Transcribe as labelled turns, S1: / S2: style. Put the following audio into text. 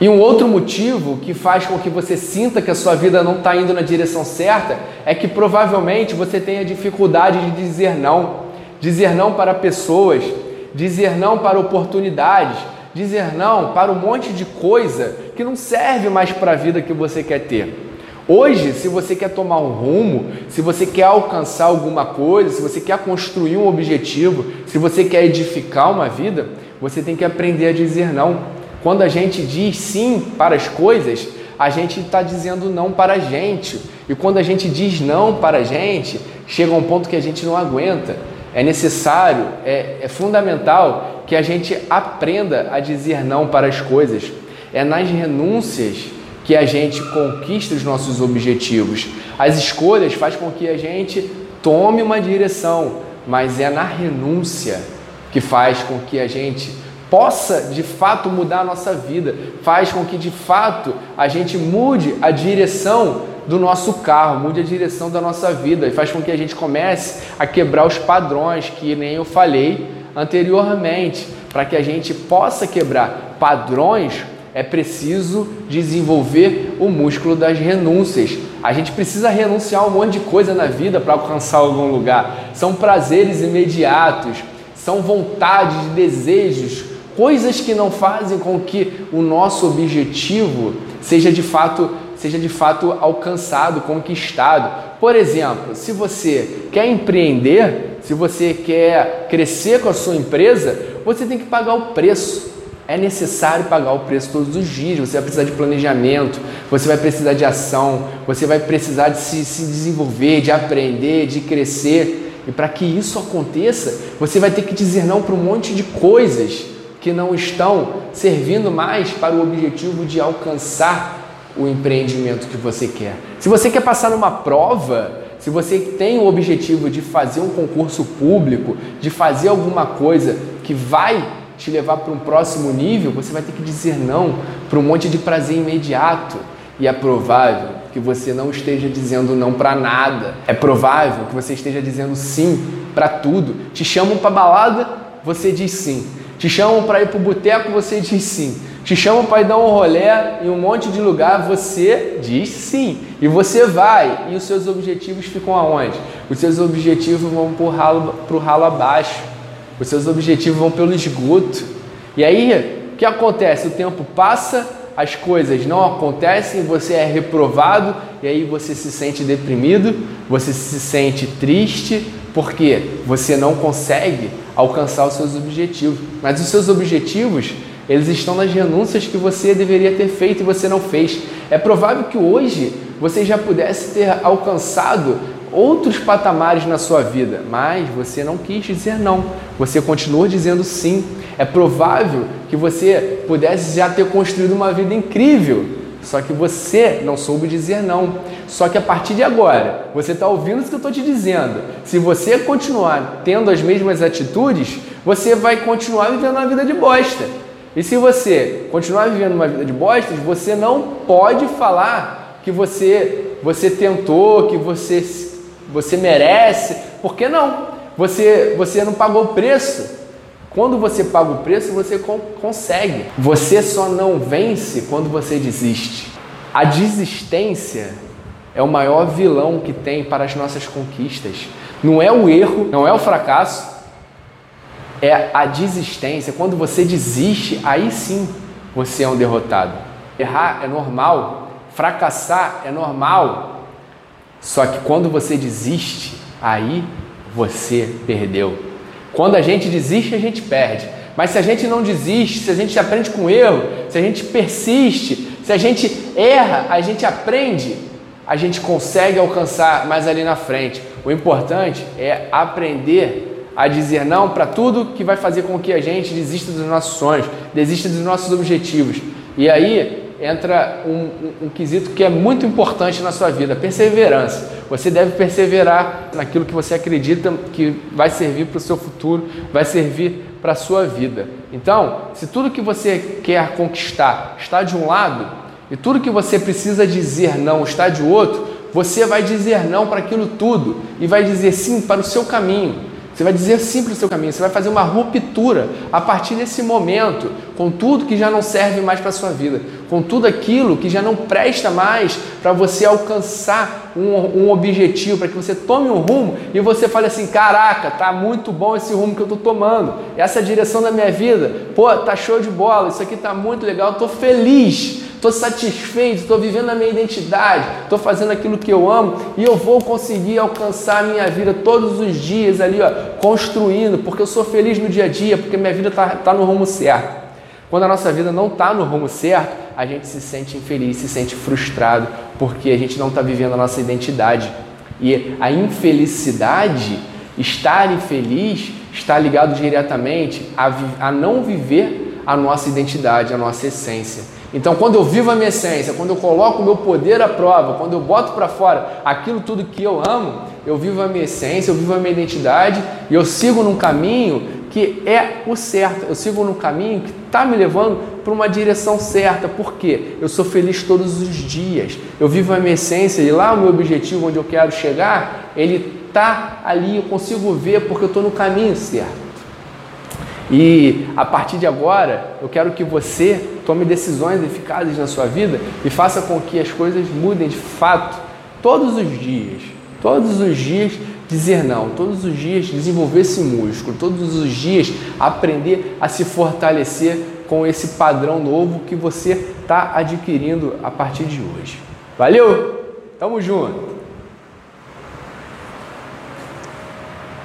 S1: E um outro motivo que faz com que você sinta que a sua vida não está indo na direção certa é que provavelmente você tenha dificuldade de dizer não. Dizer não para pessoas, dizer não para oportunidades, dizer não para um monte de coisa que não serve mais para a vida que você quer ter. Hoje, se você quer tomar um rumo, se você quer alcançar alguma coisa, se você quer construir um objetivo, se você quer edificar uma vida, você tem que aprender a dizer não. Quando a gente diz sim para as coisas, a gente está dizendo não para a gente. E quando a gente diz não para a gente, chega um ponto que a gente não aguenta. É necessário, é, é fundamental que a gente aprenda a dizer não para as coisas. É nas renúncias que a gente conquista os nossos objetivos. As escolhas faz com que a gente tome uma direção, mas é na renúncia que faz com que a gente possa de fato mudar a nossa vida, faz com que de fato a gente mude a direção do nosso carro, mude a direção da nossa vida e faz com que a gente comece a quebrar os padrões que nem eu falei anteriormente, para que a gente possa quebrar padrões é preciso desenvolver o músculo das renúncias. A gente precisa renunciar um monte de coisa na vida para alcançar algum lugar. São prazeres imediatos, são vontades, desejos, coisas que não fazem com que o nosso objetivo seja de fato seja de fato alcançado, conquistado. Por exemplo, se você quer empreender, se você quer crescer com a sua empresa, você tem que pagar o preço é necessário pagar o preço todos os dias. Você vai precisar de planejamento, você vai precisar de ação, você vai precisar de se, se desenvolver, de aprender, de crescer. E para que isso aconteça, você vai ter que dizer não para um monte de coisas que não estão servindo mais para o objetivo de alcançar o empreendimento que você quer. Se você quer passar numa prova, se você tem o objetivo de fazer um concurso público, de fazer alguma coisa que vai te levar para um próximo nível, você vai ter que dizer não para um monte de prazer imediato. E é provável que você não esteja dizendo não para nada. É provável que você esteja dizendo sim para tudo. Te chamam para balada, você diz sim. Te chamam para ir para o boteco, você diz sim. Te chamam para ir dar um rolé em um monte de lugar, você diz sim. E você vai. E os seus objetivos ficam aonde? Os seus objetivos vão para o ralo, ralo abaixo. Os seus objetivos vão pelo esgoto. E aí, o que acontece? O tempo passa, as coisas não acontecem, você é reprovado e aí você se sente deprimido, você se sente triste, porque você não consegue alcançar os seus objetivos. Mas os seus objetivos, eles estão nas renúncias que você deveria ter feito e você não fez. É provável que hoje você já pudesse ter alcançado outros patamares na sua vida, mas você não quis dizer não. Você continuou dizendo sim. É provável que você pudesse já ter construído uma vida incrível, só que você não soube dizer não. Só que a partir de agora, você está ouvindo o que eu estou te dizendo. Se você continuar tendo as mesmas atitudes, você vai continuar vivendo uma vida de bosta. E se você continuar vivendo uma vida de bosta, você não pode falar que você, você tentou, que você você merece. Por que não? Você, você não pagou o preço. Quando você paga o preço, você consegue. Você só não vence quando você desiste. A desistência é o maior vilão que tem para as nossas conquistas. Não é o erro, não é o fracasso, é a desistência. Quando você desiste, aí sim você é um derrotado. Errar é normal, fracassar é normal, só que quando você desiste, aí você perdeu. Quando a gente desiste, a gente perde. Mas se a gente não desiste, se a gente aprende com erro, se a gente persiste, se a gente erra, a gente aprende, a gente consegue alcançar mais ali na frente. O importante é aprender a dizer não para tudo que vai fazer com que a gente desista dos nossos sonhos, desista dos nossos objetivos. E aí entra um, um, um, quesito que é muito importante na sua vida, perseverança. Você deve perseverar naquilo que você acredita que vai servir para o seu futuro, vai servir para a sua vida. Então, se tudo que você quer conquistar está de um lado e tudo que você precisa dizer não está de outro, você vai dizer não para aquilo tudo e vai dizer sim para o seu caminho. Você vai dizer sim para o seu caminho, você vai fazer uma ruptura a partir desse momento, com tudo que já não serve mais para a sua vida, com tudo aquilo que já não presta mais para você alcançar um, um objetivo, para que você tome um rumo e você fale assim: caraca, tá muito bom esse rumo que eu estou tomando, essa é a direção da minha vida, pô, tá show de bola, isso aqui tá muito legal, estou feliz estou satisfeito, estou vivendo a minha identidade, estou fazendo aquilo que eu amo e eu vou conseguir alcançar a minha vida todos os dias ali, ó, construindo, porque eu sou feliz no dia a dia, porque minha vida está tá no rumo certo. Quando a nossa vida não está no rumo certo, a gente se sente infeliz, se sente frustrado, porque a gente não está vivendo a nossa identidade. E a infelicidade, estar infeliz, está ligado diretamente a, a não viver a nossa identidade, a nossa essência. Então, quando eu vivo a minha essência, quando eu coloco o meu poder à prova, quando eu boto para fora aquilo tudo que eu amo, eu vivo a minha essência, eu vivo a minha identidade e eu sigo num caminho que é o certo, eu sigo num caminho que está me levando para uma direção certa, porque eu sou feliz todos os dias, eu vivo a minha essência e lá o meu objetivo, onde eu quero chegar, ele está ali, eu consigo ver porque eu estou no caminho certo. E a partir de agora, eu quero que você tome decisões eficazes na sua vida e faça com que as coisas mudem de fato todos os dias. Todos os dias dizer não, todos os dias desenvolver esse músculo, todos os dias aprender a se fortalecer com esse padrão novo que você está adquirindo a partir de hoje. Valeu? Tamo junto!